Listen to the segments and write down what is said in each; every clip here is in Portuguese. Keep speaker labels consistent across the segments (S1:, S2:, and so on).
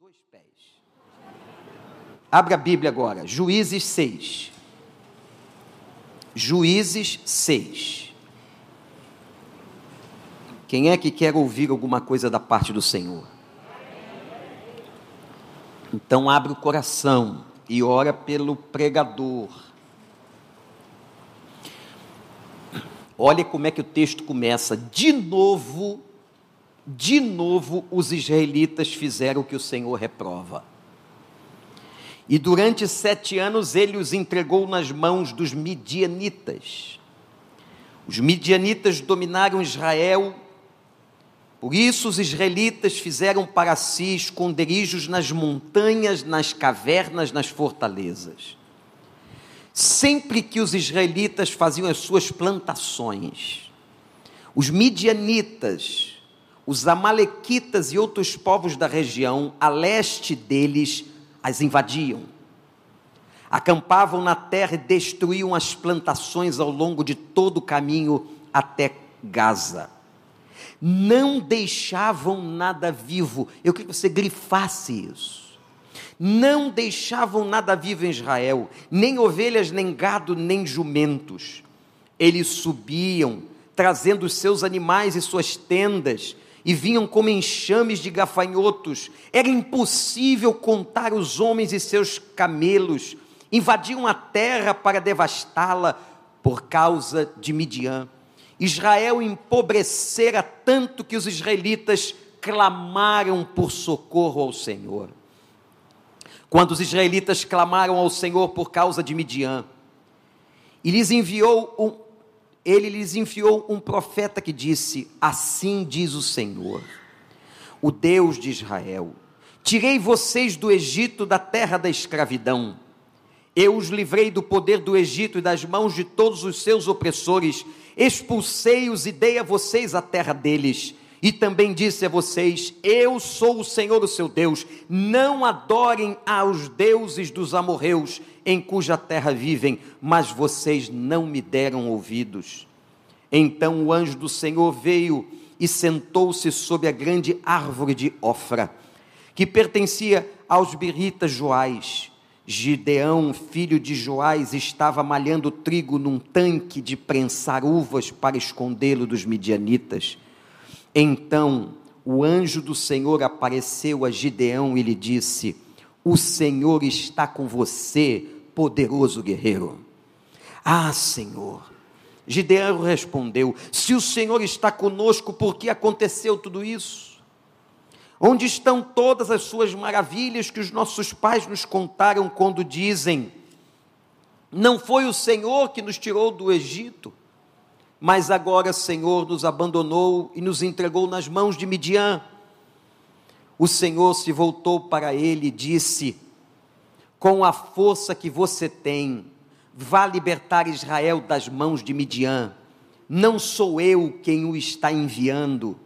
S1: Dois pés. Abra a Bíblia agora, Juízes 6. Juízes 6. Quem é que quer ouvir alguma coisa da parte do Senhor? Então abre o coração e ora pelo pregador. Olha como é que o texto começa. De novo, de novo os israelitas fizeram o que o Senhor reprova. E durante sete anos ele os entregou nas mãos dos midianitas. Os midianitas dominaram Israel, por isso os israelitas fizeram para si esconderijos nas montanhas, nas cavernas, nas fortalezas. Sempre que os israelitas faziam as suas plantações, os midianitas, os amalequitas e outros povos da região a leste deles as invadiam. Acampavam na terra e destruíam as plantações ao longo de todo o caminho até Gaza. Não deixavam nada vivo. Eu queria que você grifasse isso. Não deixavam nada vivo em Israel, nem ovelhas, nem gado, nem jumentos. Eles subiam, trazendo os seus animais e suas tendas, e vinham como enxames de gafanhotos. Era impossível contar os homens e seus camelos. Invadiam a terra para devastá-la por causa de Midian. Israel empobrecera tanto que os israelitas clamaram por socorro ao Senhor. Quando os israelitas clamaram ao Senhor por causa de Midian, e lhes enviou um, ele lhes enviou um profeta que disse: Assim diz o Senhor, o Deus de Israel: Tirei vocês do Egito, da terra da escravidão. Eu os livrei do poder do Egito e das mãos de todos os seus opressores. Expulsei-os e dei a vocês a terra deles. E também disse a vocês: Eu sou o Senhor, o seu Deus. Não adorem aos deuses dos amorreus, em cuja terra vivem, mas vocês não me deram ouvidos. Então o anjo do Senhor veio e sentou-se sobre a grande árvore de Ofra, que pertencia aos biritas Joás. Gideão, filho de Joás, estava malhando trigo num tanque de prensar uvas para escondê-lo dos midianitas. Então o anjo do Senhor apareceu a Gideão e lhe disse: O Senhor está com você, poderoso guerreiro. Ah, Senhor. Gideão respondeu: Se o Senhor está conosco, por que aconteceu tudo isso? Onde estão todas as suas maravilhas que os nossos pais nos contaram quando dizem: Não foi o Senhor que nos tirou do Egito? mas agora, Senhor, nos abandonou e nos entregou nas mãos de Midian. O Senhor se voltou para ele e disse: Com a força que você tem, vá libertar Israel das mãos de Midian. Não sou eu quem o está enviando.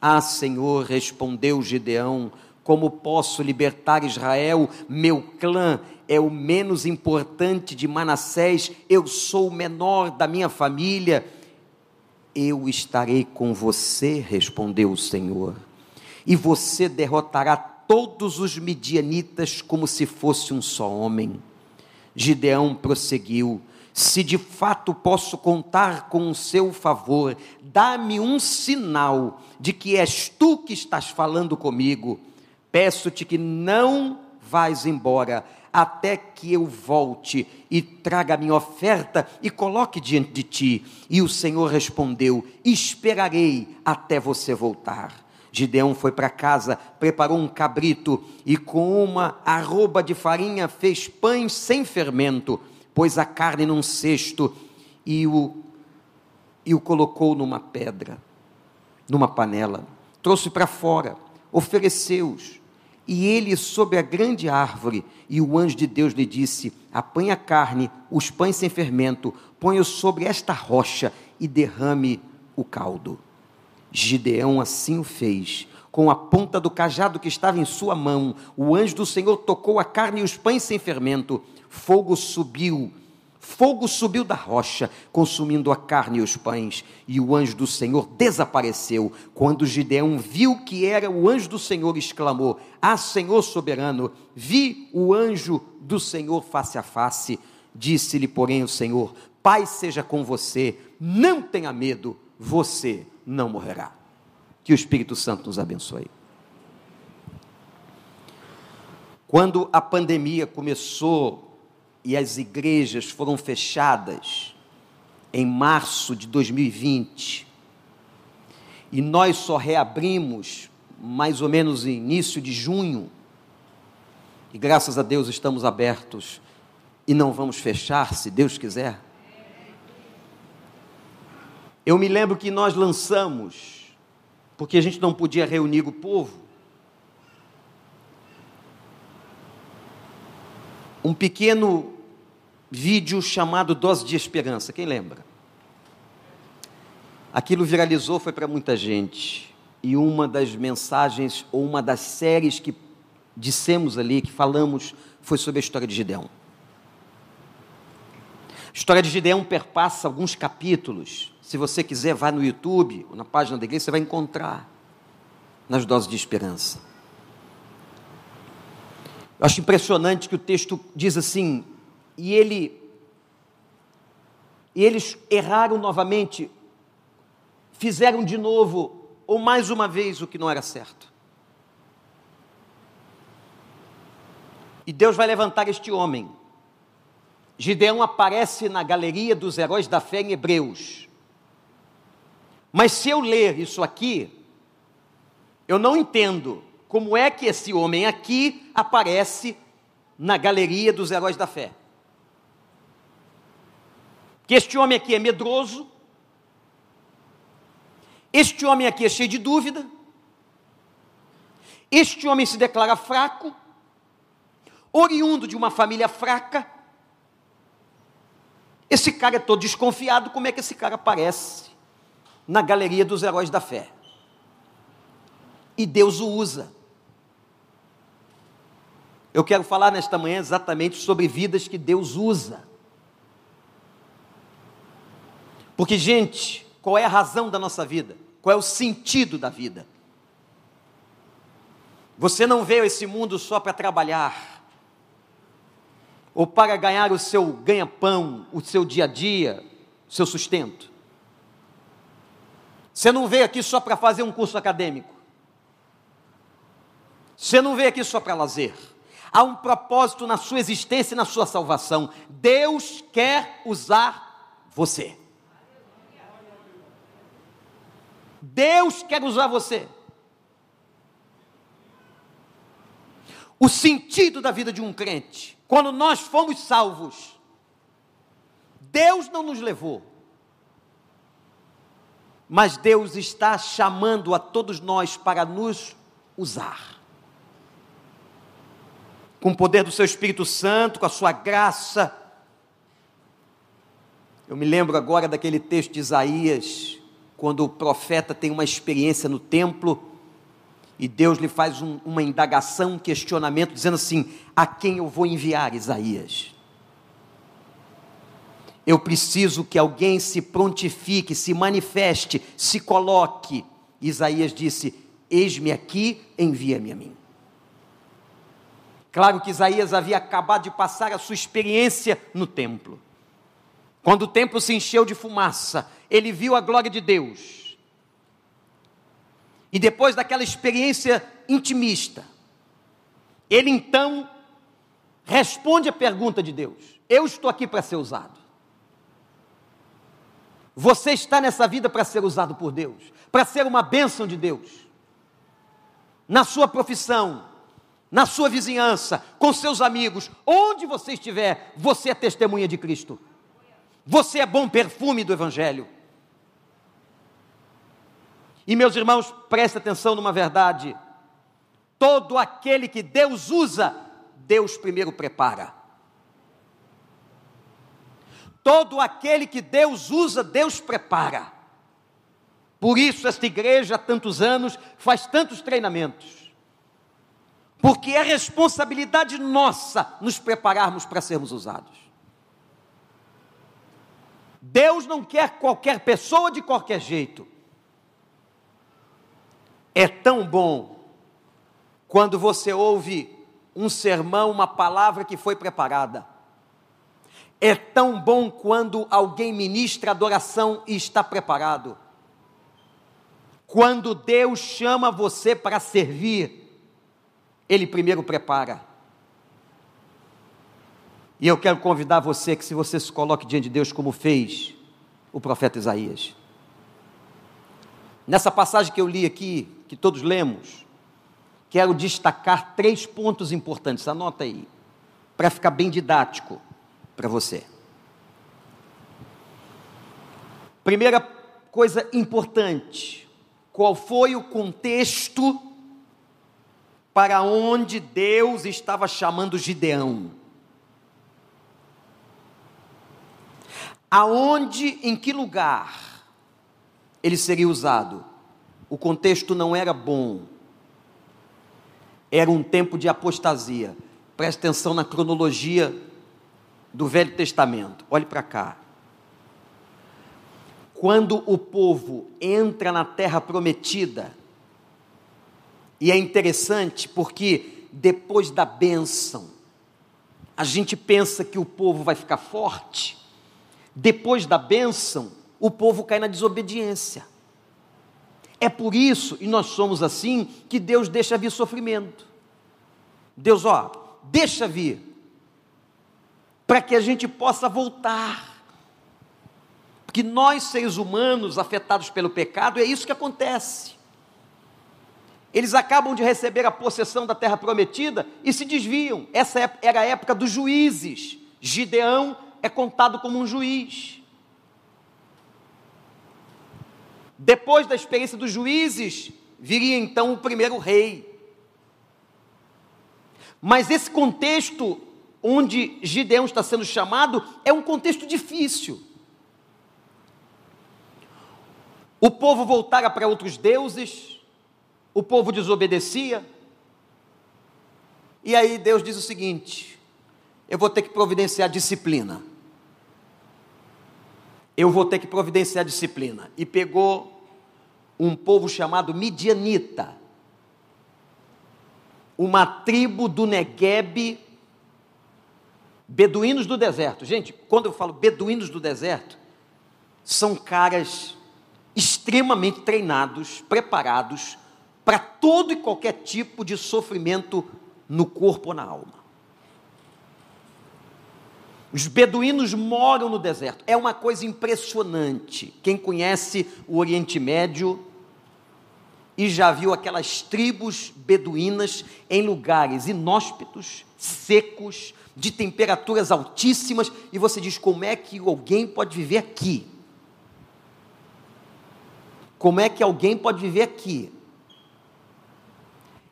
S1: Ah, Senhor, respondeu Gideão, como posso libertar Israel? Meu clã é o menos importante de Manassés, eu sou o menor da minha família. Eu estarei com você, respondeu o Senhor, e você derrotará todos os midianitas como se fosse um só homem. Gideão prosseguiu: Se de fato posso contar com o seu favor, dá-me um sinal de que és tu que estás falando comigo. Peço-te que não vais embora até que eu volte e traga a minha oferta e coloque diante de ti. E o Senhor respondeu: Esperarei até você voltar. Gideão foi para casa, preparou um cabrito e com uma arroba de farinha fez pães sem fermento, pôs a carne num cesto e o, e o colocou numa pedra, numa panela. Trouxe para fora, ofereceu-os e ele sob a grande árvore, e o anjo de Deus lhe disse: Apanhe a carne, os pães sem fermento, ponha sobre esta rocha e derrame o caldo. Gideão assim o fez. Com a ponta do cajado que estava em sua mão, o anjo do Senhor tocou a carne e os pães sem fermento. Fogo subiu Fogo subiu da rocha, consumindo a carne e os pães, e o anjo do Senhor desapareceu. Quando Gideão viu que era o anjo do Senhor, exclamou: Ah, Senhor soberano, vi o anjo do Senhor face a face. Disse-lhe, porém, o Senhor: Paz seja com você, não tenha medo, você não morrerá. Que o Espírito Santo nos abençoe. Quando a pandemia começou, e as igrejas foram fechadas em março de 2020. E nós só reabrimos mais ou menos no início de junho. E graças a Deus estamos abertos e não vamos fechar, se Deus quiser. Eu me lembro que nós lançamos, porque a gente não podia reunir o povo, um pequeno vídeo chamado Dose de Esperança. Quem lembra? Aquilo viralizou, foi para muita gente. E uma das mensagens, ou uma das séries que dissemos ali, que falamos, foi sobre a história de Gideão. A história de Gideão perpassa alguns capítulos. Se você quiser, vá no YouTube, ou na página da igreja, você vai encontrar nas doses de esperança. Eu acho impressionante que o texto diz assim: e ele e eles erraram novamente, fizeram de novo ou mais uma vez o que não era certo. E Deus vai levantar este homem. Gideão aparece na galeria dos heróis da fé em Hebreus. Mas se eu ler isso aqui, eu não entendo como é que esse homem aqui aparece na galeria dos heróis da fé. Que este homem aqui é medroso, este homem aqui é cheio de dúvida, este homem se declara fraco, oriundo de uma família fraca. Esse cara é todo desconfiado, como é que esse cara aparece na galeria dos heróis da fé? E Deus o usa. Eu quero falar nesta manhã exatamente sobre vidas que Deus usa. Porque, gente, qual é a razão da nossa vida? Qual é o sentido da vida? Você não veio a esse mundo só para trabalhar, ou para ganhar o seu ganha-pão, o seu dia a dia, o seu sustento. Você não veio aqui só para fazer um curso acadêmico. Você não veio aqui só para lazer. Há um propósito na sua existência e na sua salvação. Deus quer usar você. Deus quer usar você. O sentido da vida de um crente, quando nós fomos salvos, Deus não nos levou, mas Deus está chamando a todos nós para nos usar com o poder do seu Espírito Santo, com a sua graça. Eu me lembro agora daquele texto de Isaías, quando o profeta tem uma experiência no templo e Deus lhe faz um, uma indagação, um questionamento, dizendo assim: a quem eu vou enviar Isaías? Eu preciso que alguém se prontifique, se manifeste, se coloque. Isaías disse: Eis-me aqui, envia-me a mim. Claro que Isaías havia acabado de passar a sua experiência no templo. Quando o templo se encheu de fumaça, ele viu a glória de Deus. E depois daquela experiência intimista, ele então responde a pergunta de Deus: Eu estou aqui para ser usado. Você está nessa vida para ser usado por Deus, para ser uma bênção de Deus. Na sua profissão, na sua vizinhança, com seus amigos, onde você estiver, você é testemunha de Cristo. Você é bom perfume do Evangelho. E meus irmãos, preste atenção numa verdade: todo aquele que Deus usa, Deus primeiro prepara. Todo aquele que Deus usa, Deus prepara. Por isso, esta igreja há tantos anos faz tantos treinamentos porque é responsabilidade nossa nos prepararmos para sermos usados. Deus não quer qualquer pessoa de qualquer jeito. É tão bom quando você ouve um sermão, uma palavra que foi preparada. É tão bom quando alguém ministra adoração e está preparado. Quando Deus chama você para servir, Ele primeiro prepara. E eu quero convidar você que, se você se coloque diante de Deus, como fez o profeta Isaías. Nessa passagem que eu li aqui, que todos lemos, quero destacar três pontos importantes, anota aí, para ficar bem didático para você. Primeira coisa importante, qual foi o contexto para onde Deus estava chamando Gideão? Aonde, em que lugar ele seria usado? O contexto não era bom. Era um tempo de apostasia. Preste atenção na cronologia do Velho Testamento. Olhe para cá. Quando o povo entra na terra prometida, e é interessante porque depois da bênção, a gente pensa que o povo vai ficar forte, depois da bênção, o povo cai na desobediência. É por isso, e nós somos assim, que Deus deixa vir sofrimento. Deus, ó, deixa vir, para que a gente possa voltar. Porque nós, seres humanos afetados pelo pecado, é isso que acontece. Eles acabam de receber a possessão da terra prometida e se desviam. Essa é, era a época dos juízes. Gideão é contado como um juiz. Depois da experiência dos juízes, viria então o primeiro rei. Mas esse contexto onde Gideão está sendo chamado é um contexto difícil. O povo voltara para outros deuses, o povo desobedecia. E aí Deus diz o seguinte: eu vou ter que providenciar disciplina. Eu vou ter que providenciar disciplina. E pegou um povo chamado Midianita, uma tribo do Negueb, beduínos do deserto. Gente, quando eu falo beduínos do deserto, são caras extremamente treinados, preparados para todo e qualquer tipo de sofrimento no corpo ou na alma. Os beduínos moram no deserto. É uma coisa impressionante. Quem conhece o Oriente Médio e já viu aquelas tribos beduínas em lugares inóspitos, secos, de temperaturas altíssimas, e você diz: como é que alguém pode viver aqui? Como é que alguém pode viver aqui?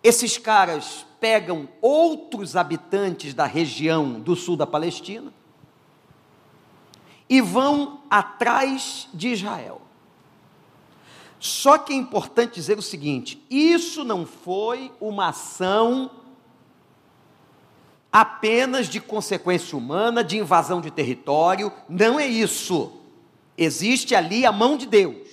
S1: Esses caras pegam outros habitantes da região do sul da Palestina e vão atrás de Israel. Só que é importante dizer o seguinte: isso não foi uma ação apenas de consequência humana, de invasão de território, não é isso. Existe ali a mão de Deus.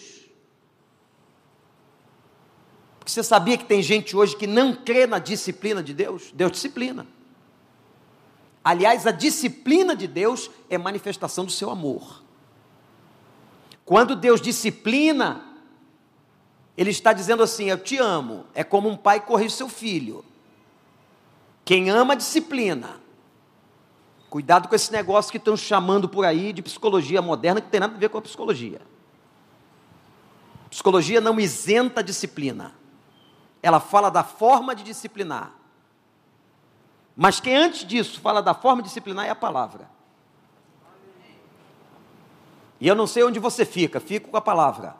S1: Porque você sabia que tem gente hoje que não crê na disciplina de Deus? Deus disciplina. Aliás, a disciplina de Deus é manifestação do seu amor. Quando Deus disciplina, Ele está dizendo assim: Eu te amo. É como um pai corrige seu filho. Quem ama, disciplina. Cuidado com esse negócio que estão chamando por aí de psicologia moderna, que tem nada a ver com a psicologia. Psicologia não isenta a disciplina ela fala da forma de disciplinar. Mas quem antes disso fala da forma de disciplinar é a palavra. E eu não sei onde você fica, fico com a palavra.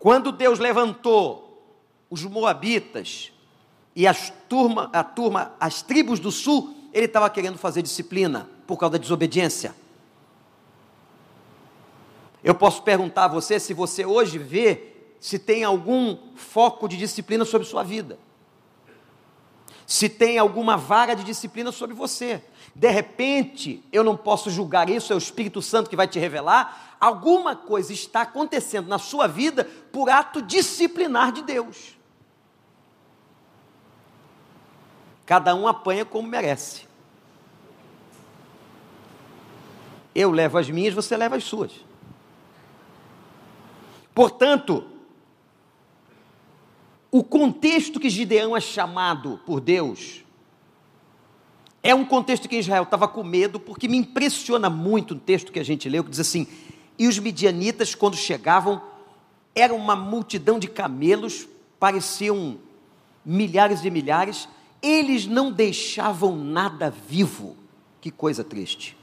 S1: Quando Deus levantou os moabitas e as turma, a turma, as tribos do sul, ele estava querendo fazer disciplina por causa da desobediência. Eu posso perguntar a você se você hoje vê se tem algum foco de disciplina sobre sua vida. se tem alguma vara de disciplina sobre você. De repente, eu não posso julgar isso, é o Espírito Santo que vai te revelar. Alguma coisa está acontecendo na sua vida por ato disciplinar de Deus. Cada um apanha como merece. Eu levo as minhas, você leva as suas. Portanto, o contexto que Gideão é chamado por Deus é um contexto que Israel estava com medo, porque me impressiona muito um texto que a gente leu que diz assim: e os midianitas, quando chegavam, era uma multidão de camelos, pareciam milhares e milhares, eles não deixavam nada vivo. Que coisa triste.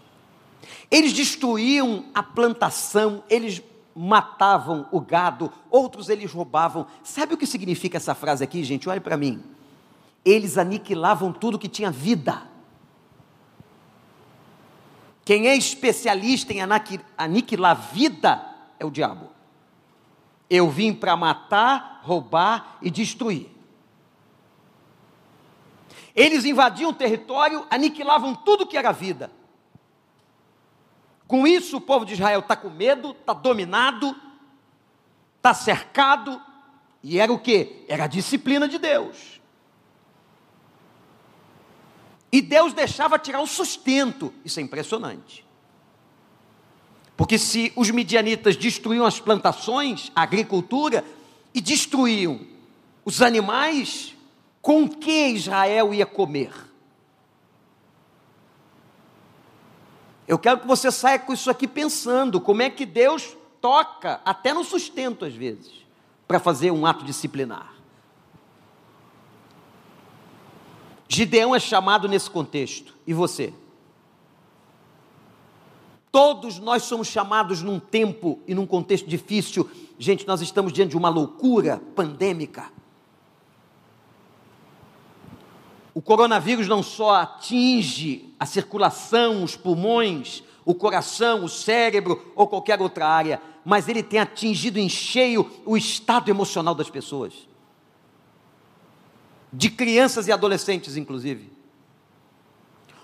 S1: Eles destruíam a plantação, eles matavam o gado, outros eles roubavam. Sabe o que significa essa frase aqui, gente? Olhe para mim. Eles aniquilavam tudo que tinha vida. Quem é especialista em aniquilar vida é o diabo. Eu vim para matar, roubar e destruir. Eles invadiam o território, aniquilavam tudo que era vida. Com isso, o povo de Israel está com medo, está dominado, está cercado, e era o que? Era a disciplina de Deus. E Deus deixava tirar o sustento, isso é impressionante. Porque se os midianitas destruíam as plantações, a agricultura, e destruíam os animais, com que Israel ia comer? Eu quero que você saia com isso aqui pensando como é que Deus toca, até no sustento às vezes, para fazer um ato disciplinar. Gideão é chamado nesse contexto, e você? Todos nós somos chamados num tempo e num contexto difícil. Gente, nós estamos diante de uma loucura pandêmica. O coronavírus não só atinge a circulação, os pulmões, o coração, o cérebro ou qualquer outra área, mas ele tem atingido em cheio o estado emocional das pessoas, de crianças e adolescentes, inclusive.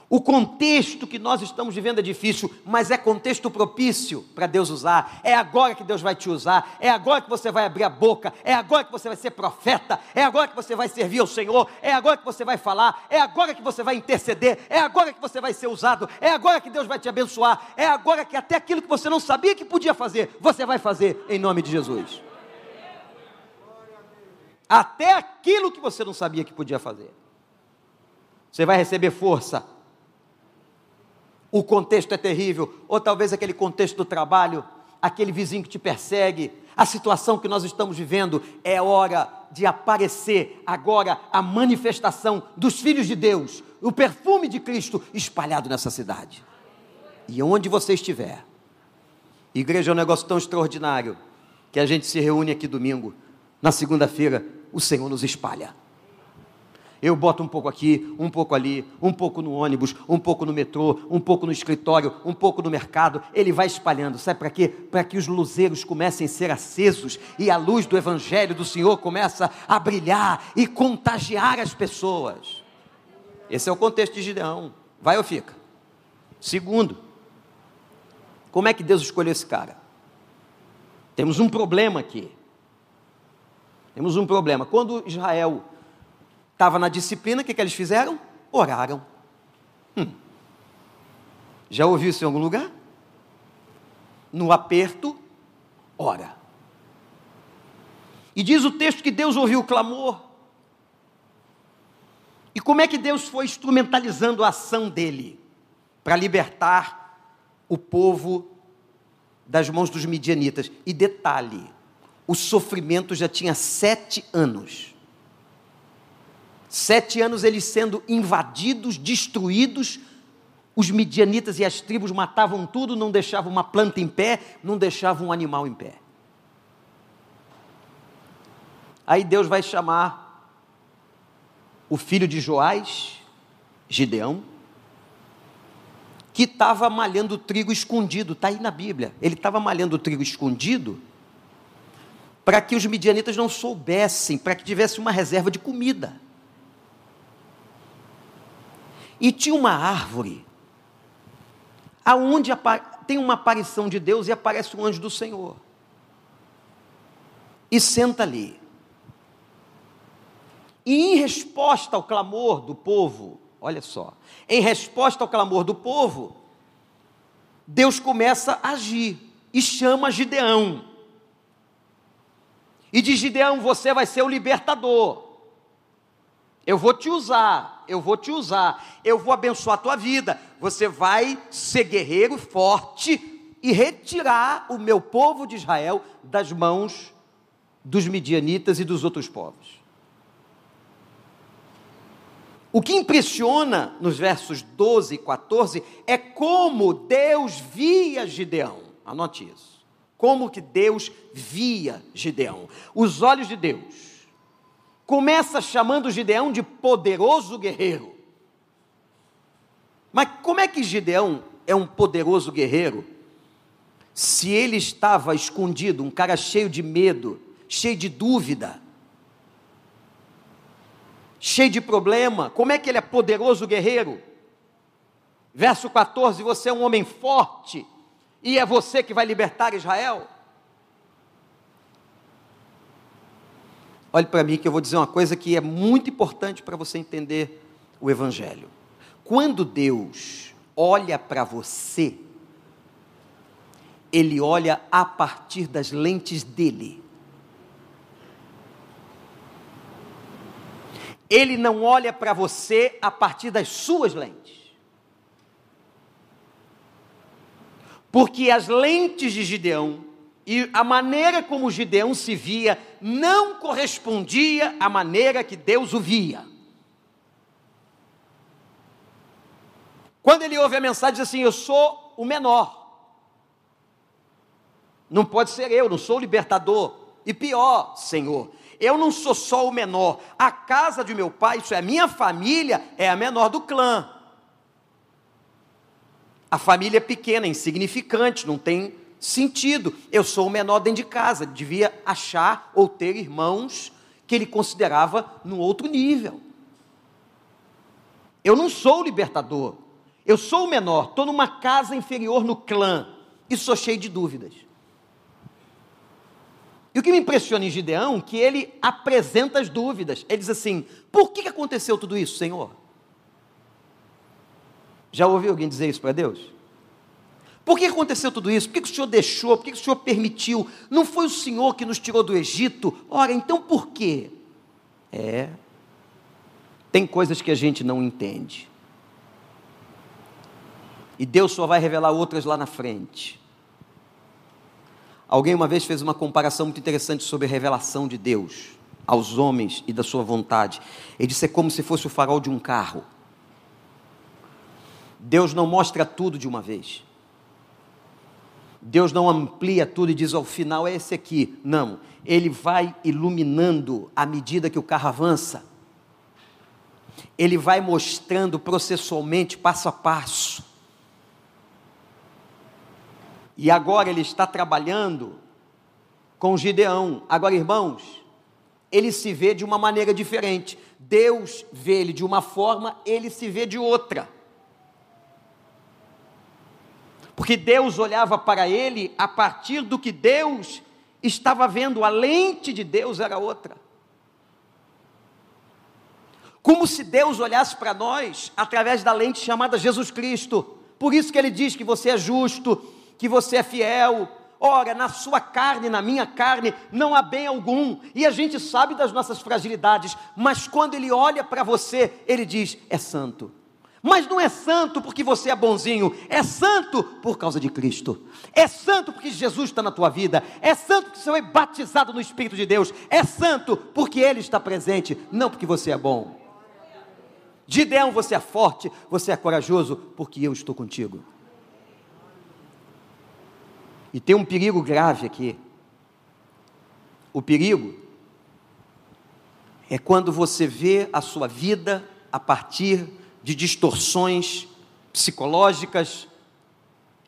S1: O contexto que nós estamos vivendo é difícil, mas é contexto propício para Deus usar. É agora que Deus vai te usar, é agora que você vai abrir a boca, é agora que você vai ser profeta, é agora que você vai servir ao Senhor, é agora que você vai falar, é agora que você vai interceder, é agora que você vai ser usado, é agora que Deus vai te abençoar, é agora que até aquilo que você não sabia que podia fazer, você vai fazer em nome de Jesus. Até aquilo que você não sabia que podia fazer. Você vai receber força o contexto é terrível, ou talvez aquele contexto do trabalho, aquele vizinho que te persegue, a situação que nós estamos vivendo, é hora de aparecer agora a manifestação dos filhos de Deus, o perfume de Cristo espalhado nessa cidade. E onde você estiver, igreja é um negócio tão extraordinário que a gente se reúne aqui domingo, na segunda-feira, o Senhor nos espalha. Eu boto um pouco aqui, um pouco ali, um pouco no ônibus, um pouco no metrô, um pouco no escritório, um pouco no mercado. Ele vai espalhando. Sabe para quê? Para que os luzeiros comecem a ser acesos e a luz do Evangelho do Senhor começa a brilhar e contagiar as pessoas. Esse é o contexto de Gideão. Vai ou fica? Segundo, como é que Deus escolheu esse cara? Temos um problema aqui. Temos um problema. Quando Israel Estava na disciplina, o que, que eles fizeram? Oraram. Hum. Já ouviu isso em algum lugar? No aperto, ora. E diz o texto que Deus ouviu o clamor. E como é que Deus foi instrumentalizando a ação dele para libertar o povo das mãos dos midianitas? E detalhe: o sofrimento já tinha sete anos. Sete anos eles sendo invadidos, destruídos. Os midianitas e as tribos matavam tudo, não deixavam uma planta em pé, não deixavam um animal em pé. Aí Deus vai chamar o filho de Joás, Gideão, que estava malhando trigo escondido, está aí na Bíblia. Ele estava malhando trigo escondido para que os midianitas não soubessem, para que tivesse uma reserva de comida. E tinha uma árvore, aonde tem uma aparição de Deus e aparece um anjo do Senhor. E senta ali. E em resposta ao clamor do povo, olha só, em resposta ao clamor do povo, Deus começa a agir e chama Gideão. E diz: Gideão, você vai ser o libertador. Eu vou te usar, eu vou te usar, eu vou abençoar a tua vida. Você vai ser guerreiro forte e retirar o meu povo de Israel das mãos dos midianitas e dos outros povos. O que impressiona nos versos 12 e 14 é como Deus via Gideão. Anote isso. Como que Deus via Gideão. Os olhos de Deus começa chamando Gideão de poderoso guerreiro. Mas como é que Gideão é um poderoso guerreiro? Se ele estava escondido, um cara cheio de medo, cheio de dúvida, cheio de problema, como é que ele é poderoso guerreiro? Verso 14: Você é um homem forte, e é você que vai libertar Israel. Olhe para mim que eu vou dizer uma coisa que é muito importante para você entender o Evangelho. Quando Deus olha para você, Ele olha a partir das lentes dele. Ele não olha para você a partir das suas lentes. Porque as lentes de Gideão e a maneira como Gideão se via não correspondia à maneira que Deus o via. Quando ele ouve a mensagem, diz assim: Eu sou o menor. Não pode ser eu, não sou o libertador. E pior, Senhor, eu não sou só o menor. A casa de meu pai, isso é a minha família, é a menor do clã. A família é pequena, insignificante, não tem sentido. Eu sou o menor dentro de casa, devia achar ou ter irmãos que ele considerava no outro nível. Eu não sou o libertador, eu sou o menor, estou numa casa inferior no clã e sou cheio de dúvidas. E o que me impressiona em Gideão, que ele apresenta as dúvidas. Ele diz assim: por que aconteceu tudo isso, Senhor? Já ouviu alguém dizer isso para Deus? Por que aconteceu tudo isso? Por que o Senhor deixou? Por que o Senhor permitiu? Não foi o Senhor que nos tirou do Egito? Ora, então por quê? É. Tem coisas que a gente não entende. E Deus só vai revelar outras lá na frente. Alguém uma vez fez uma comparação muito interessante sobre a revelação de Deus aos homens e da sua vontade. Ele disse: é como se fosse o farol de um carro. Deus não mostra tudo de uma vez. Deus não amplia tudo e diz ao final é esse aqui. Não, ele vai iluminando à medida que o carro avança. Ele vai mostrando processualmente, passo a passo. E agora ele está trabalhando com Gideão. Agora, irmãos, ele se vê de uma maneira diferente. Deus vê ele de uma forma, ele se vê de outra. Porque Deus olhava para ele a partir do que Deus estava vendo, a lente de Deus era outra. Como se Deus olhasse para nós através da lente chamada Jesus Cristo. Por isso que ele diz que você é justo, que você é fiel. Ora, na sua carne, na minha carne, não há bem algum. E a gente sabe das nossas fragilidades, mas quando ele olha para você, ele diz: é santo. Mas não é santo porque você é bonzinho, é santo por causa de Cristo, é santo porque Jesus está na tua vida, é santo porque você foi batizado no Espírito de Deus, é santo porque Ele está presente, não porque você é bom. Gideão, você é forte, você é corajoso, porque eu estou contigo. E tem um perigo grave aqui. O perigo é quando você vê a sua vida a partir de distorções psicológicas,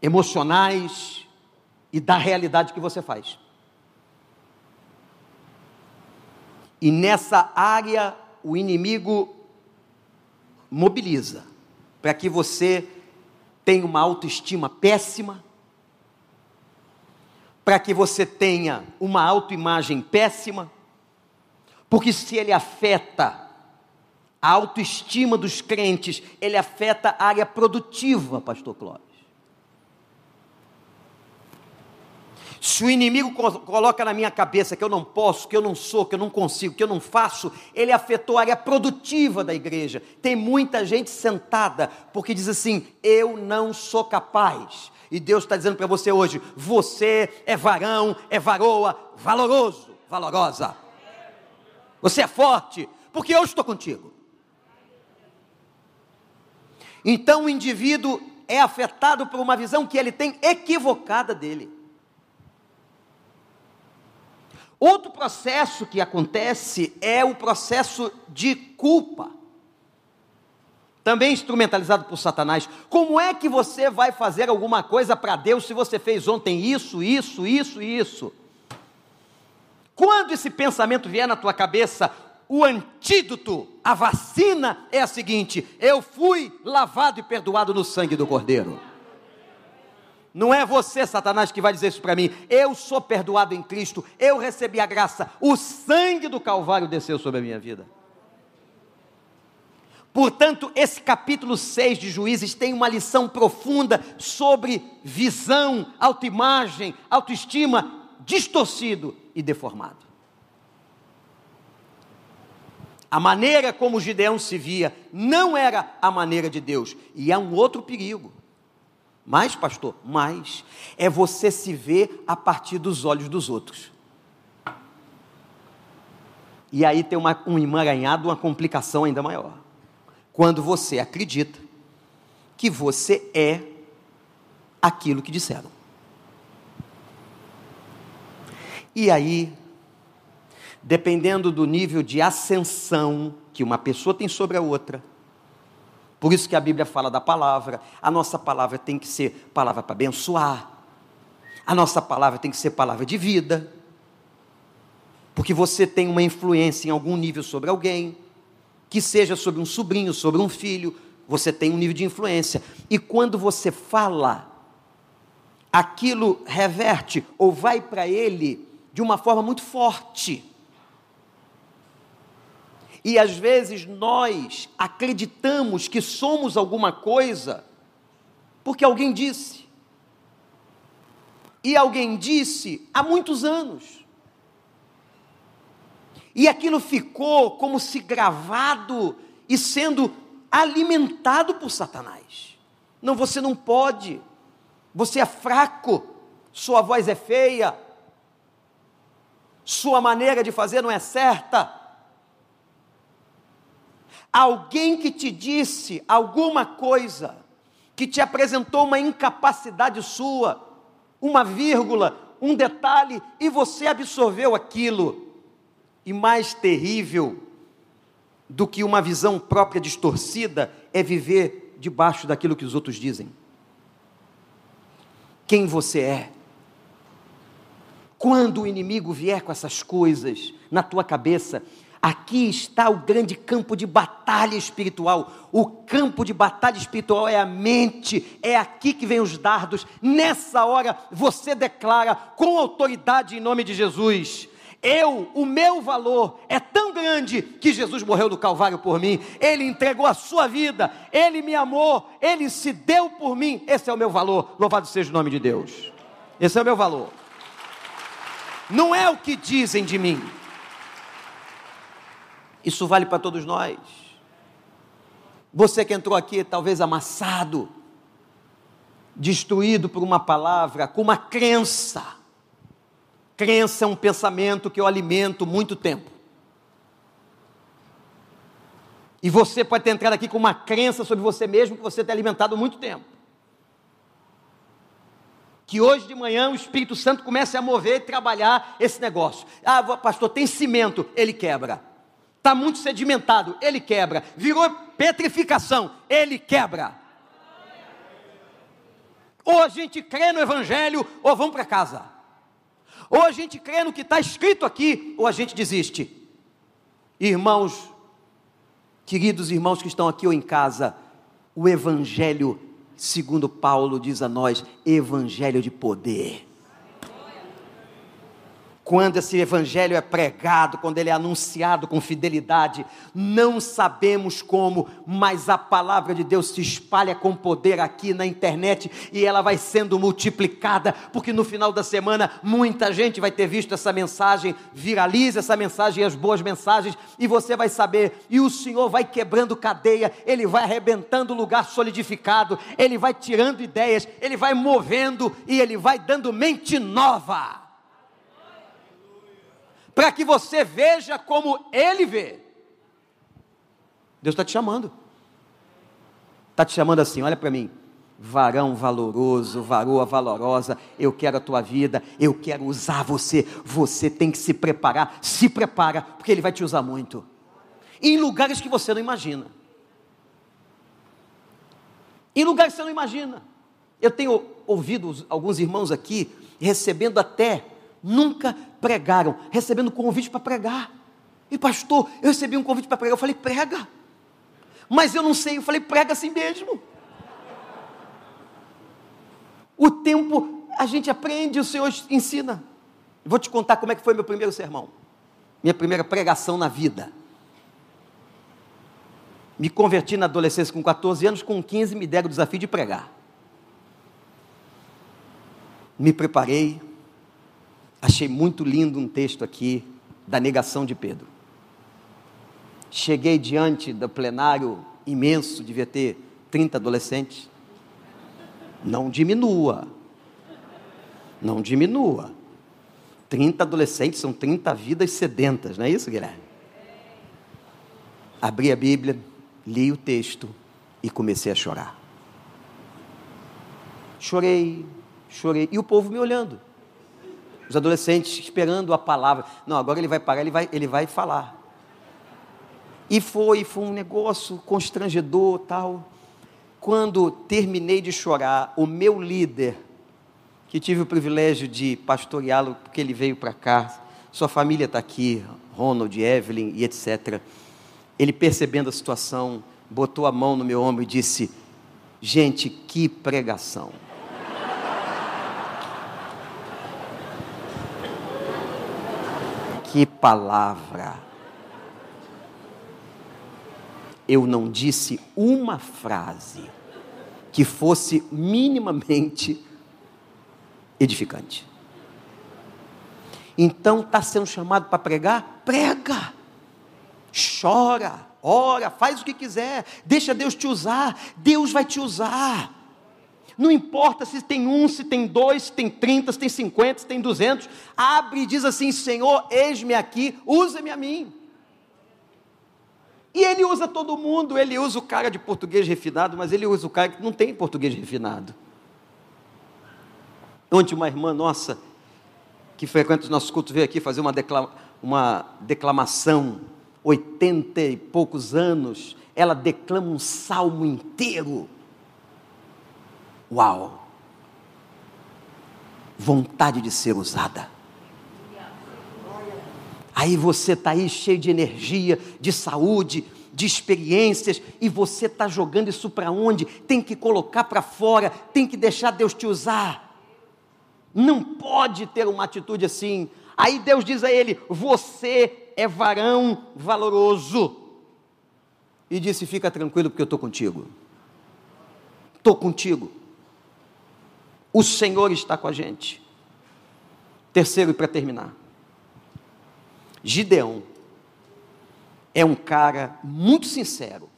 S1: emocionais e da realidade que você faz. E nessa área o inimigo mobiliza para que você tenha uma autoestima péssima, para que você tenha uma autoimagem péssima, porque se ele afeta a autoestima dos crentes, ele afeta a área produtiva, pastor Clóvis. Se o inimigo coloca na minha cabeça que eu não posso, que eu não sou, que eu não consigo, que eu não faço, ele afetou a área produtiva da igreja. Tem muita gente sentada porque diz assim: eu não sou capaz. E Deus está dizendo para você hoje: você é varão, é varoa, valoroso, valorosa. Você é forte, porque eu estou contigo. Então o indivíduo é afetado por uma visão que ele tem equivocada dele. Outro processo que acontece é o processo de culpa, também instrumentalizado por Satanás. Como é que você vai fazer alguma coisa para Deus se você fez ontem isso, isso, isso isso? Quando esse pensamento vier na tua cabeça, o antídoto, a vacina é a seguinte: eu fui lavado e perdoado no sangue do Cordeiro. Não é você, Satanás, que vai dizer isso para mim. Eu sou perdoado em Cristo, eu recebi a graça, o sangue do Calvário desceu sobre a minha vida. Portanto, esse capítulo 6 de Juízes tem uma lição profunda sobre visão, autoimagem, autoestima distorcido e deformado. A maneira como Gideão se via não era a maneira de Deus, e há um outro perigo. Mais, pastor, mais é você se ver a partir dos olhos dos outros. E aí tem uma, um emaranhado, uma complicação ainda maior. Quando você acredita que você é aquilo que disseram. E aí, dependendo do nível de ascensão que uma pessoa tem sobre a outra, por isso que a Bíblia fala da palavra. A nossa palavra tem que ser palavra para abençoar. A nossa palavra tem que ser palavra de vida. Porque você tem uma influência em algum nível sobre alguém, que seja sobre um sobrinho, sobre um filho, você tem um nível de influência. E quando você fala, aquilo reverte ou vai para ele de uma forma muito forte. E às vezes nós acreditamos que somos alguma coisa porque alguém disse. E alguém disse há muitos anos. E aquilo ficou como se gravado e sendo alimentado por Satanás. Não, você não pode. Você é fraco. Sua voz é feia. Sua maneira de fazer não é certa Alguém que te disse alguma coisa, que te apresentou uma incapacidade sua, uma vírgula, um detalhe, e você absorveu aquilo. E mais terrível do que uma visão própria distorcida é viver debaixo daquilo que os outros dizem. Quem você é. Quando o inimigo vier com essas coisas na tua cabeça, Aqui está o grande campo de batalha espiritual. O campo de batalha espiritual é a mente, é aqui que vem os dardos. Nessa hora você declara com autoridade em nome de Jesus: eu, o meu valor é tão grande que Jesus morreu no Calvário por mim, Ele entregou a sua vida, Ele me amou, Ele se deu por mim. Esse é o meu valor. Louvado seja o nome de Deus. Esse é o meu valor. Não é o que dizem de mim isso vale para todos nós. Você que entrou aqui, talvez amassado, destruído por uma palavra, com uma crença. Crença é um pensamento que eu alimento muito tempo. E você pode ter entrado aqui com uma crença sobre você mesmo que você tem alimentado muito tempo. Que hoje de manhã o Espírito Santo comece a mover e trabalhar esse negócio. Ah, pastor, tem cimento, ele quebra. Está muito sedimentado, ele quebra. Virou petrificação, ele quebra. Ou a gente crê no Evangelho, ou vamos para casa. Ou a gente crê no que está escrito aqui, ou a gente desiste. Irmãos, queridos irmãos que estão aqui ou em casa, o evangelho, segundo Paulo diz a nós, evangelho de poder quando esse evangelho é pregado, quando ele é anunciado com fidelidade, não sabemos como, mas a palavra de Deus se espalha com poder aqui na internet e ela vai sendo multiplicada, porque no final da semana muita gente vai ter visto essa mensagem, viraliza essa mensagem e as boas mensagens, e você vai saber, e o Senhor vai quebrando cadeia, ele vai arrebentando lugar solidificado, ele vai tirando ideias, ele vai movendo e ele vai dando mente nova para que você veja como Ele vê. Deus está te chamando. Está te chamando assim, olha para mim. Varão valoroso, varoa valorosa, eu quero a tua vida, eu quero usar você. Você tem que se preparar, se prepara, porque Ele vai te usar muito. em lugares que você não imagina. Em lugares que você não imagina. Eu tenho ouvido alguns irmãos aqui recebendo até nunca pregaram, recebendo convite para pregar. E pastor, eu recebi um convite para pregar, eu falei, prega. Mas eu não sei, eu falei, prega assim mesmo. O tempo a gente aprende, o Senhor ensina. Vou te contar como é que foi meu primeiro sermão. Minha primeira pregação na vida. Me converti na adolescência com 14 anos, com 15 me deram o desafio de pregar. Me preparei, Achei muito lindo um texto aqui da negação de Pedro. Cheguei diante do plenário imenso, devia ter 30 adolescentes. Não diminua. Não diminua. 30 adolescentes são 30 vidas sedentas, não é isso, Guilherme? Abri a Bíblia, li o texto e comecei a chorar. Chorei, chorei. E o povo me olhando os adolescentes esperando a palavra. Não, agora ele vai parar, ele vai, ele vai falar. E foi, foi um negócio constrangedor, tal. Quando terminei de chorar, o meu líder, que tive o privilégio de pastoreá-lo, porque ele veio para cá, sua família está aqui, Ronald, Evelyn e etc. Ele percebendo a situação, botou a mão no meu ombro e disse: Gente, que pregação! Que palavra! Eu não disse uma frase que fosse minimamente edificante. Então está sendo chamado para pregar? Prega, chora, ora, faz o que quiser, deixa Deus te usar, Deus vai te usar. Não importa se tem um, se tem dois, se tem trinta, se tem cinquenta, se tem duzentos. Abre e diz assim: Senhor, eis-me aqui, usa-me a mim. E ele usa todo mundo, ele usa o cara de português refinado, mas ele usa o cara que não tem português refinado. Ontem uma irmã nossa, que frequenta os nossos cultos, veio aqui fazer uma, declama, uma declamação, oitenta e poucos anos, ela declama um salmo inteiro. Uau! Vontade de ser usada. Aí você está aí cheio de energia, de saúde, de experiências, e você está jogando isso para onde? Tem que colocar para fora, tem que deixar Deus te usar. Não pode ter uma atitude assim. Aí Deus diz a ele: Você é varão valoroso. E disse: Fica tranquilo, porque eu estou contigo. Estou contigo. O Senhor está com a gente. Terceiro, e para terminar, Gideão é um cara muito sincero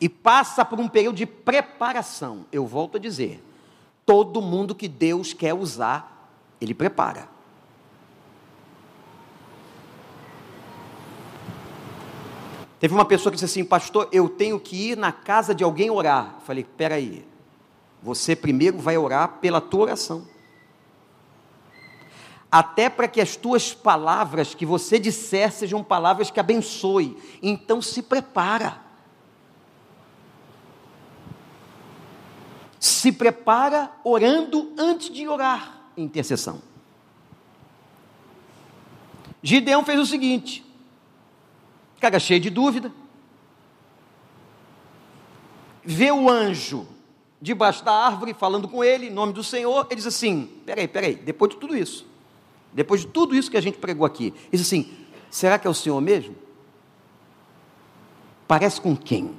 S1: e passa por um período de preparação. Eu volto a dizer: todo mundo que Deus quer usar, Ele prepara. Teve uma pessoa que disse assim, pastor, eu tenho que ir na casa de alguém orar. Eu falei, peraí, você primeiro vai orar pela tua oração. Até para que as tuas palavras que você disser sejam palavras que abençoe. Então se prepara. Se prepara orando antes de orar intercessão. Gideão fez o seguinte: cara cheio de dúvida, vê o anjo debaixo da árvore falando com ele, em nome do Senhor, ele diz assim: peraí, peraí, depois de tudo isso, depois de tudo isso que a gente pregou aqui, ele diz assim: será que é o Senhor mesmo? Parece com quem?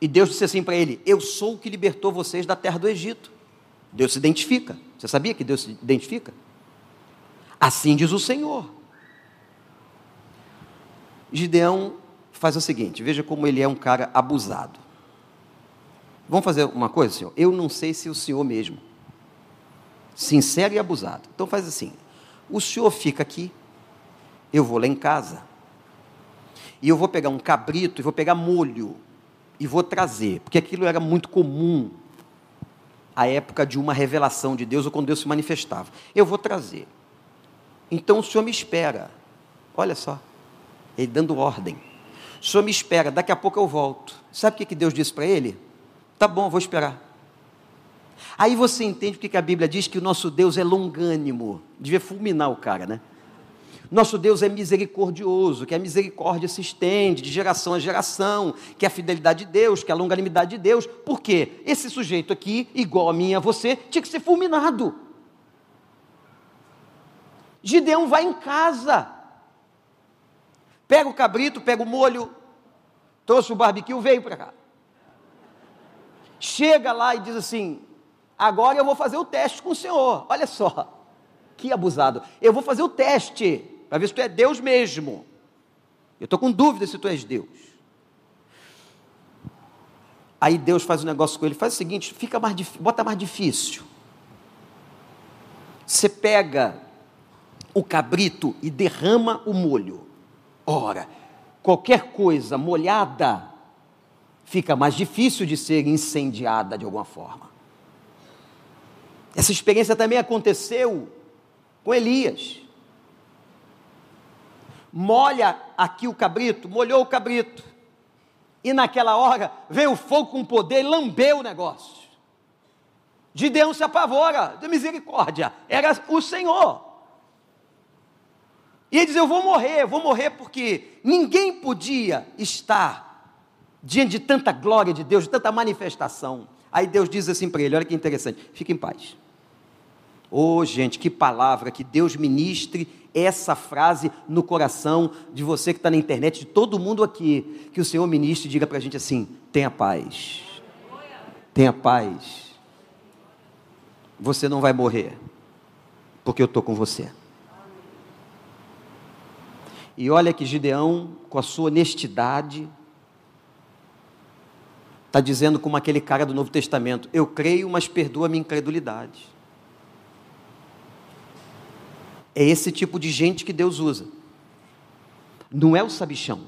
S1: E Deus disse assim para ele: Eu sou o que libertou vocês da terra do Egito. Deus se identifica. Você sabia que Deus se identifica? Assim diz o Senhor. Gideão faz o seguinte: veja como ele é um cara abusado. Vamos fazer uma coisa, senhor? Eu não sei se o senhor mesmo. Sincero e abusado. Então faz assim: o senhor fica aqui, eu vou lá em casa, e eu vou pegar um cabrito e vou pegar molho e vou trazer, porque aquilo era muito comum à época de uma revelação de Deus ou quando Deus se manifestava. Eu vou trazer. Então o senhor me espera. Olha só, ele dando ordem. O senhor me espera, daqui a pouco eu volto. Sabe o que Deus disse para ele? Tá bom, vou esperar. Aí você entende porque a Bíblia diz que o nosso Deus é longânimo. Devia fulminar o cara, né? Nosso Deus é misericordioso, que a misericórdia se estende de geração a geração, que a fidelidade de Deus, que a longanimidade de Deus. Por quê? Esse sujeito aqui, igual a mim e a você, tinha que ser fulminado. Gideão vai em casa, pega o cabrito, pega o molho, trouxe o barbecue, veio para cá. Chega lá e diz assim: agora eu vou fazer o teste com o senhor. Olha só, que abusado. Eu vou fazer o teste para ver se tu é Deus mesmo. Eu estou com dúvida se tu és Deus. Aí Deus faz um negócio com ele, faz o seguinte, fica mais bota mais difícil. Você pega o cabrito e derrama o molho. Ora, qualquer coisa molhada fica mais difícil de ser incendiada de alguma forma. Essa experiência também aconteceu com Elias molha aqui o cabrito, molhou o cabrito. E naquela hora veio o fogo com poder e lambeu o negócio. Gideão se apavora, de misericórdia, era o Senhor. E ele diz: Eu vou morrer, eu vou morrer porque ninguém podia estar diante de tanta glória de Deus, de tanta manifestação. Aí Deus diz assim para ele: Olha que interessante, fique em paz. Oh, gente, que palavra, que Deus ministre essa frase no coração de você que está na internet, de todo mundo aqui, que o Senhor ministre e diga para a gente assim: tenha paz, tenha paz, você não vai morrer, porque eu estou com você. E olha que Gideão, com a sua honestidade, está dizendo como aquele cara do Novo Testamento: Eu creio, mas perdoa a minha incredulidade. É esse tipo de gente que Deus usa. Não é o sabichão.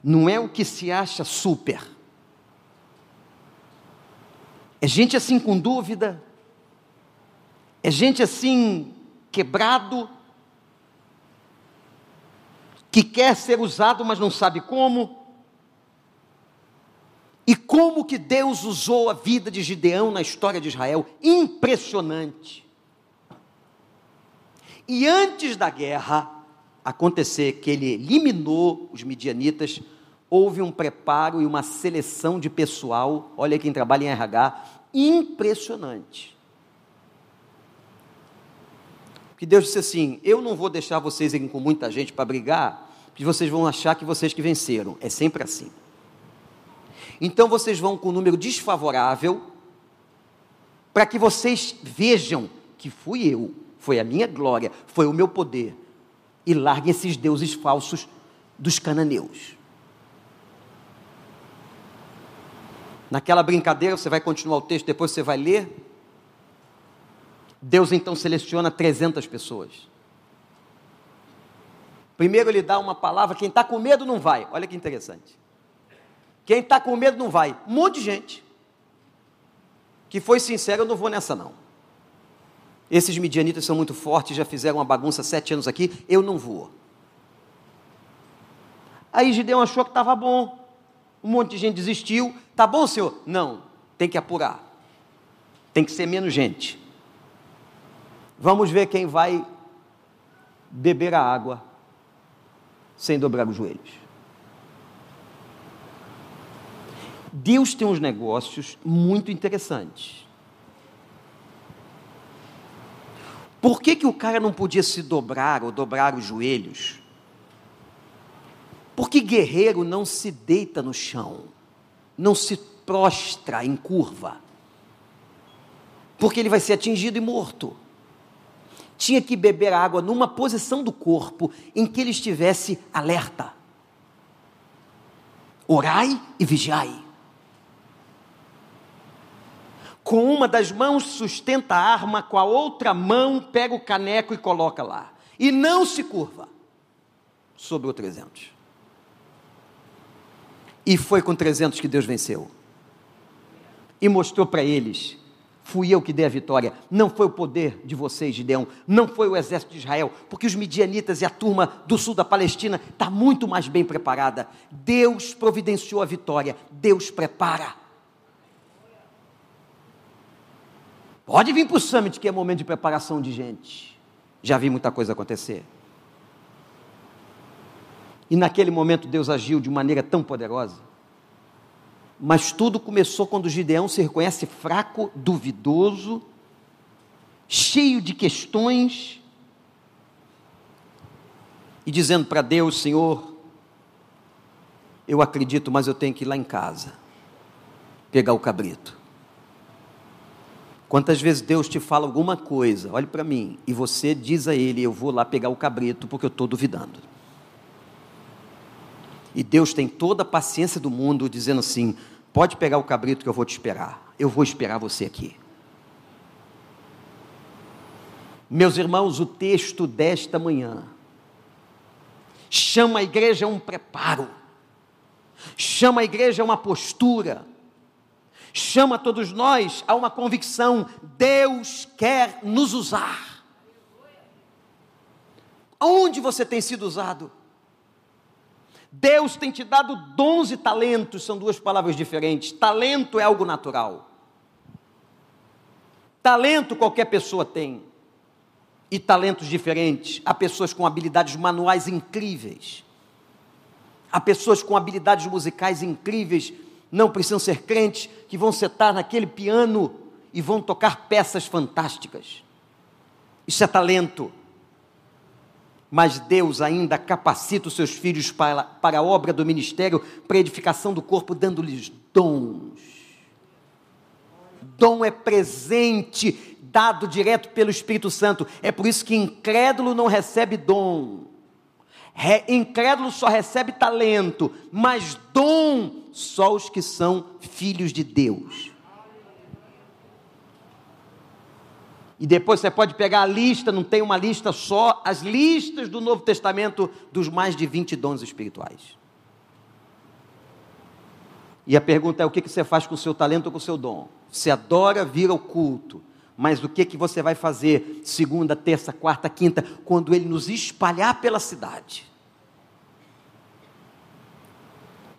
S1: Não é o que se acha super. É gente assim com dúvida. É gente assim quebrado. Que quer ser usado, mas não sabe como. E como que Deus usou a vida de Gideão na história de Israel? Impressionante. E antes da guerra acontecer, que ele eliminou os midianitas, houve um preparo e uma seleção de pessoal, olha quem trabalha em RH, impressionante. Que Deus disse assim: Eu não vou deixar vocês irem com muita gente para brigar, porque vocês vão achar que vocês que venceram. É sempre assim. Então vocês vão com um número desfavorável, para que vocês vejam que fui eu foi a minha glória, foi o meu poder. E largue esses deuses falsos dos cananeus. Naquela brincadeira, você vai continuar o texto, depois você vai ler. Deus então seleciona 300 pessoas. Primeiro ele dá uma palavra, quem está com medo não vai. Olha que interessante. Quem está com medo não vai. Um monte de gente. Que foi sincero, eu não vou nessa não. Esses midianitas são muito fortes, já fizeram uma bagunça sete anos aqui, eu não vou. Aí Gideão achou que estava bom. Um monte de gente desistiu. Tá bom, senhor? Não, tem que apurar. Tem que ser menos gente. Vamos ver quem vai beber a água sem dobrar os joelhos. Deus tem uns negócios muito interessantes. Por que, que o cara não podia se dobrar ou dobrar os joelhos? Por que guerreiro não se deita no chão, não se prostra em curva? Porque ele vai ser atingido e morto. Tinha que beber água numa posição do corpo em que ele estivesse alerta. Orai e vigiai. Com uma das mãos sustenta a arma, com a outra mão pega o caneco e coloca lá. E não se curva sobre o 300. E foi com 300 que Deus venceu. E mostrou para eles: fui eu que dei a vitória. Não foi o poder de vocês, Gideão. Não foi o exército de Israel. Porque os midianitas e a turma do sul da Palestina está muito mais bem preparada. Deus providenciou a vitória. Deus prepara. Pode vir para o summit, que é momento de preparação de gente. Já vi muita coisa acontecer. E naquele momento Deus agiu de maneira tão poderosa. Mas tudo começou quando Gideão se reconhece fraco, duvidoso, cheio de questões, e dizendo para Deus: Senhor, eu acredito, mas eu tenho que ir lá em casa, pegar o cabrito. Quantas vezes Deus te fala alguma coisa, olhe para mim, e você diz a Ele: Eu vou lá pegar o cabrito porque eu estou duvidando. E Deus tem toda a paciência do mundo, dizendo assim: Pode pegar o cabrito que eu vou te esperar, eu vou esperar você aqui. Meus irmãos, o texto desta manhã chama a igreja a um preparo, chama a igreja a uma postura, chama todos nós a uma convicção: Deus quer nos usar. Onde você tem sido usado? Deus tem te dado dons e talentos, são duas palavras diferentes. Talento é algo natural. Talento qualquer pessoa tem. E talentos diferentes. Há pessoas com habilidades manuais incríveis. Há pessoas com habilidades musicais incríveis não precisam ser crentes, que vão sentar naquele piano e vão tocar peças fantásticas. Isso é talento. Mas Deus ainda capacita os seus filhos para, para a obra do ministério, para a edificação do corpo, dando-lhes dons. Dom é presente dado direto pelo Espírito Santo. É por isso que incrédulo não recebe dom. Re, incrédulo só recebe talento, mas dom só os que são filhos de Deus. E depois você pode pegar a lista, não tem uma lista só, as listas do Novo Testamento dos mais de 20 dons espirituais. E a pergunta é: o que você faz com o seu talento ou com o seu dom? Você adora vir ao culto, mas o que, que você vai fazer segunda, terça, quarta, quinta, quando ele nos espalhar pela cidade?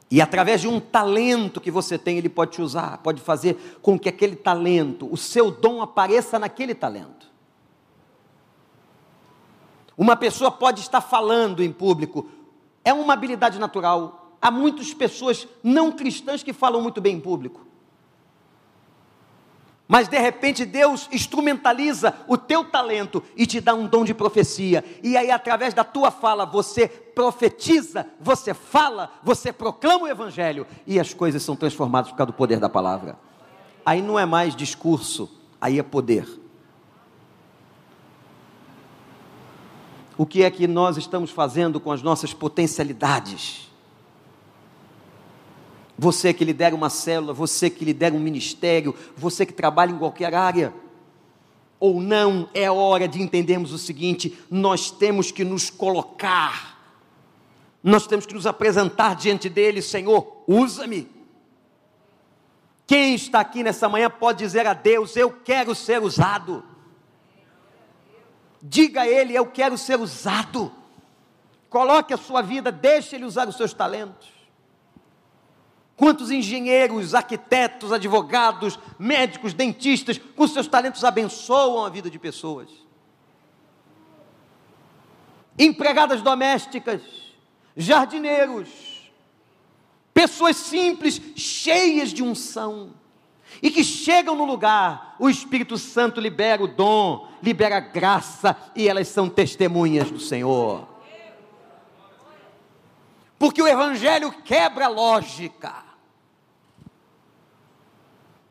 S1: E através de um talento que você tem, ele pode te usar, pode fazer com que aquele talento, o seu dom apareça naquele talento. Uma pessoa pode estar falando em público, é uma habilidade natural. Há muitas pessoas não cristãs que falam muito bem em público. Mas de repente Deus instrumentaliza o teu talento e te dá um dom de profecia. E aí, através da tua fala, você profetiza, você fala, você proclama o Evangelho. E as coisas são transformadas por causa do poder da palavra. Aí não é mais discurso, aí é poder. O que é que nós estamos fazendo com as nossas potencialidades? Você que lidera uma célula, você que lidera um ministério, você que trabalha em qualquer área, ou não, é hora de entendermos o seguinte: nós temos que nos colocar, nós temos que nos apresentar diante dele, Senhor, usa-me. Quem está aqui nessa manhã pode dizer a Deus: Eu quero ser usado. Diga a Ele: Eu quero ser usado. Coloque a sua vida, deixe Ele usar os seus talentos. Quantos engenheiros, arquitetos, advogados, médicos, dentistas, com seus talentos abençoam a vida de pessoas? Empregadas domésticas, jardineiros, Pessoas simples, cheias de unção. E que chegam no lugar, o Espírito Santo libera o dom, libera a graça, e elas são testemunhas do Senhor. Porque o Evangelho quebra a lógica.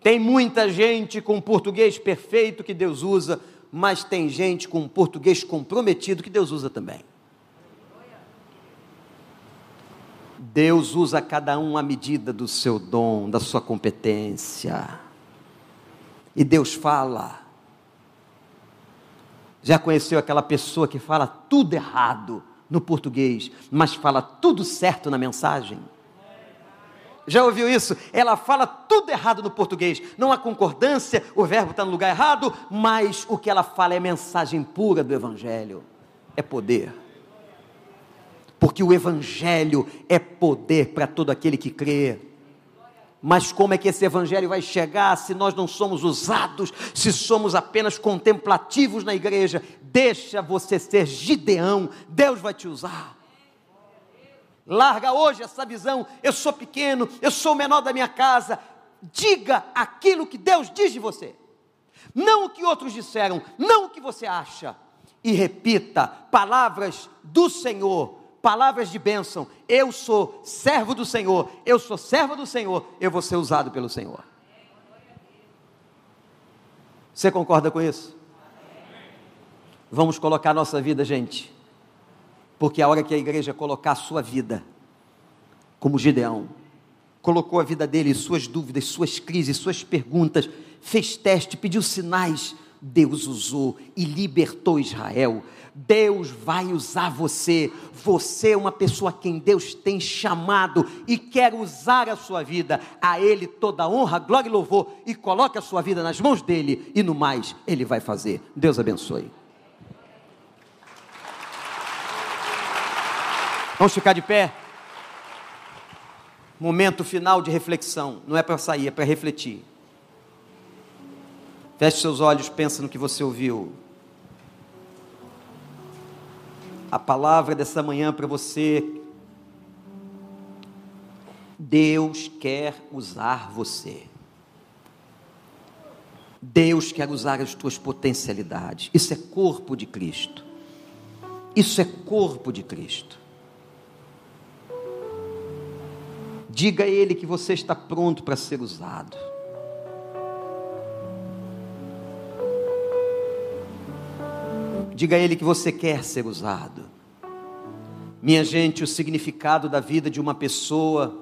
S1: Tem muita gente com português perfeito que Deus usa, mas tem gente com português comprometido que Deus usa também. Deus usa cada um à medida do seu dom, da sua competência. E Deus fala. Já conheceu aquela pessoa que fala tudo errado no português, mas fala tudo certo na mensagem? Já ouviu isso? Ela fala tudo errado no português. Não há concordância, o verbo está no lugar errado, mas o que ela fala é mensagem pura do Evangelho. É poder. Porque o Evangelho é poder para todo aquele que crê. Mas como é que esse Evangelho vai chegar se nós não somos usados, se somos apenas contemplativos na igreja? Deixa você ser Gideão, Deus vai te usar. Larga hoje essa visão. Eu sou pequeno, eu sou o menor da minha casa. Diga aquilo que Deus diz de você. Não o que outros disseram, não o que você acha. E repita palavras do Senhor, palavras de bênção. Eu sou servo do Senhor, eu sou servo do Senhor, eu vou ser usado pelo Senhor. Você concorda com isso? Vamos colocar nossa vida, gente porque a hora que a igreja colocar a sua vida, como Gideão, colocou a vida dele, suas dúvidas, suas crises, suas perguntas, fez teste, pediu sinais, Deus usou e libertou Israel. Deus vai usar você. Você é uma pessoa a quem Deus tem chamado e quer usar a sua vida. A Ele toda honra, glória e louvor. E coloque a sua vida nas mãos dele. E no mais, Ele vai fazer. Deus abençoe. Vamos ficar de pé? Momento final de reflexão. Não é para sair, é para refletir. Feche seus olhos, pensa no que você ouviu. A palavra dessa manhã para você. Deus quer usar você. Deus quer usar as tuas potencialidades. Isso é corpo de Cristo. Isso é corpo de Cristo. Diga a Ele que você está pronto para ser usado. Diga a Ele que você quer ser usado. Minha gente, o significado da vida de uma pessoa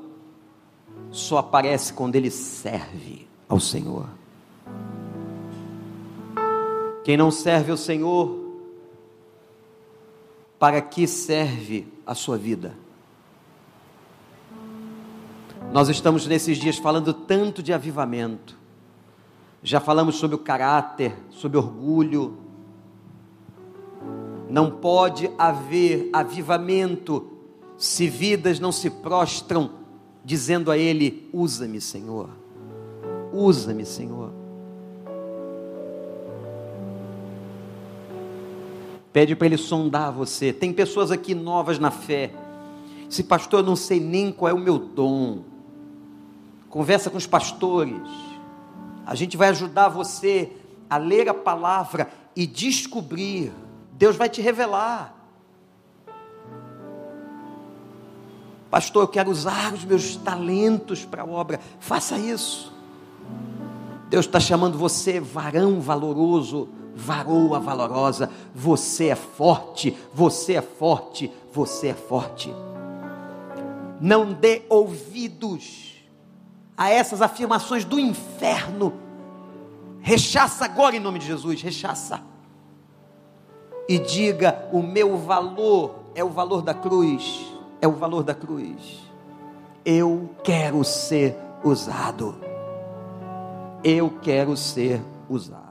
S1: só aparece quando ele serve ao Senhor. Quem não serve ao Senhor, para que serve a sua vida? Nós estamos nesses dias falando tanto de avivamento. Já falamos sobre o caráter, sobre orgulho. Não pode haver avivamento se vidas não se prostram dizendo a Ele: usa-me, Senhor. Usa-me, Senhor. Pede para Ele sondar você. Tem pessoas aqui novas na fé. Se pastor, eu não sei nem qual é o meu dom conversa com os pastores. A gente vai ajudar você a ler a palavra e descobrir. Deus vai te revelar. Pastor, eu quero usar os meus talentos para a obra. Faça isso. Deus está chamando você, varão valoroso, varoa valorosa. Você é forte, você é forte, você é forte. Não dê ouvidos a essas afirmações do inferno. Rechaça agora em nome de Jesus, rechaça. E diga: o meu valor é o valor da cruz, é o valor da cruz. Eu quero ser usado. Eu quero ser usado.